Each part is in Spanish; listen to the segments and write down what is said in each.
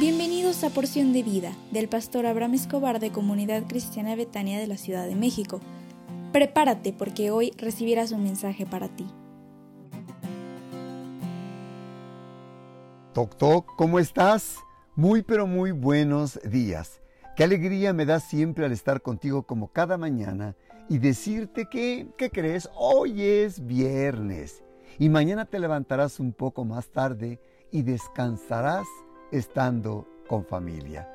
Bienvenidos a Porción de Vida del pastor Abraham Escobar de Comunidad Cristiana Betania de la Ciudad de México. Prepárate porque hoy recibirás un mensaje para ti. Toc Toc, ¿cómo estás? Muy pero muy buenos días. Qué alegría me da siempre al estar contigo como cada mañana y decirte que, ¿qué crees? Hoy es viernes y mañana te levantarás un poco más tarde y descansarás estando con familia.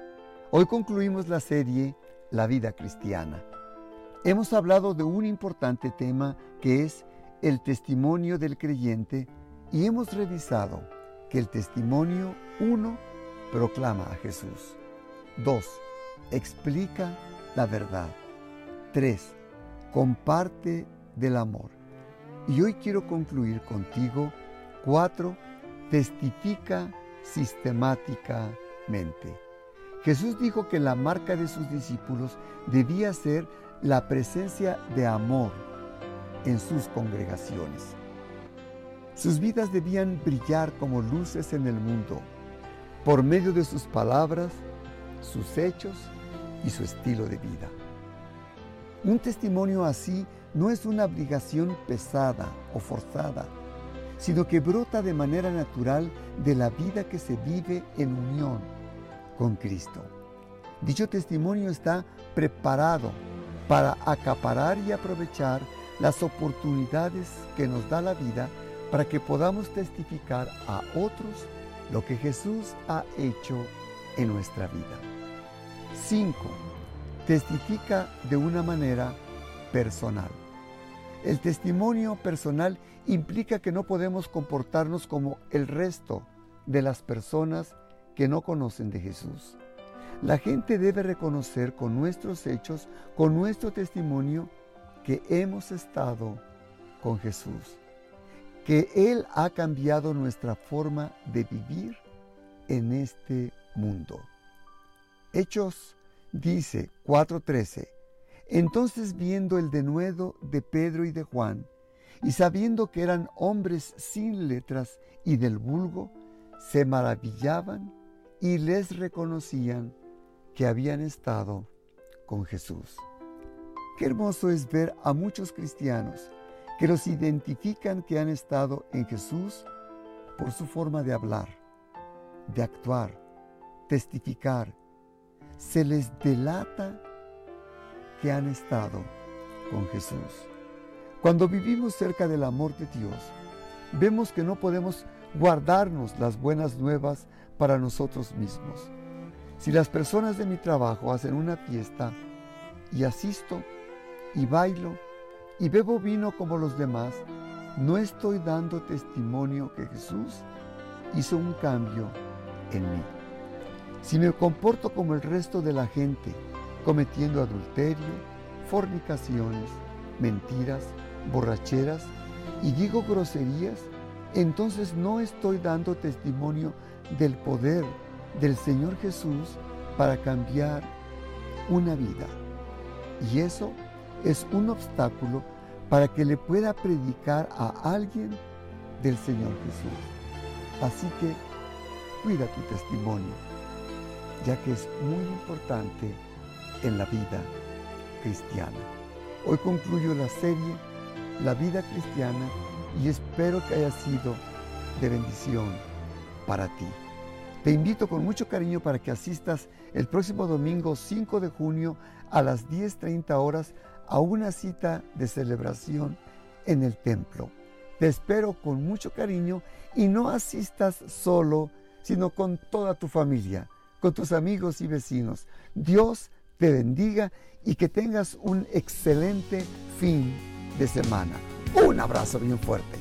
Hoy concluimos la serie La vida cristiana. Hemos hablado de un importante tema que es el testimonio del creyente y hemos revisado que el testimonio 1 proclama a Jesús. 2. Explica la verdad. 3. Comparte del amor. Y hoy quiero concluir contigo. 4. Testifica sistemáticamente. Jesús dijo que la marca de sus discípulos debía ser la presencia de amor en sus congregaciones. Sus vidas debían brillar como luces en el mundo por medio de sus palabras, sus hechos y su estilo de vida. Un testimonio así no es una obligación pesada o forzada, sino que brota de manera natural de la vida que se vive en unión con Cristo. Dicho testimonio está preparado para acaparar y aprovechar las oportunidades que nos da la vida para que podamos testificar a otros lo que Jesús ha hecho en nuestra vida. 5. Testifica de una manera personal. El testimonio personal implica que no podemos comportarnos como el resto de las personas que no conocen de Jesús. La gente debe reconocer con nuestros hechos, con nuestro testimonio, que hemos estado con Jesús, que Él ha cambiado nuestra forma de vivir en este mundo. Hechos dice 4:13, entonces viendo el denuedo de Pedro y de Juan, y sabiendo que eran hombres sin letras y del vulgo, se maravillaban y les reconocían que habían estado con Jesús. Qué hermoso es ver a muchos cristianos que los identifican que han estado en Jesús por su forma de hablar, de actuar, testificar. Se les delata que han estado con Jesús. Cuando vivimos cerca del amor de Dios, vemos que no podemos guardarnos las buenas nuevas para nosotros mismos. Si las personas de mi trabajo hacen una fiesta y asisto y bailo y bebo vino como los demás, no estoy dando testimonio que Jesús hizo un cambio en mí. Si me comporto como el resto de la gente, cometiendo adulterio, fornicaciones, mentiras, borracheras y digo groserías, entonces no estoy dando testimonio del poder del Señor Jesús para cambiar una vida. Y eso es un obstáculo para que le pueda predicar a alguien del Señor Jesús. Así que cuida tu testimonio, ya que es muy importante en la vida cristiana. Hoy concluyo la serie La vida cristiana y espero que haya sido de bendición para ti. Te invito con mucho cariño para que asistas el próximo domingo 5 de junio a las 10.30 horas a una cita de celebración en el templo. Te espero con mucho cariño y no asistas solo, sino con toda tu familia, con tus amigos y vecinos. Dios te bendiga y que tengas un excelente fin de semana. Un abrazo bien fuerte.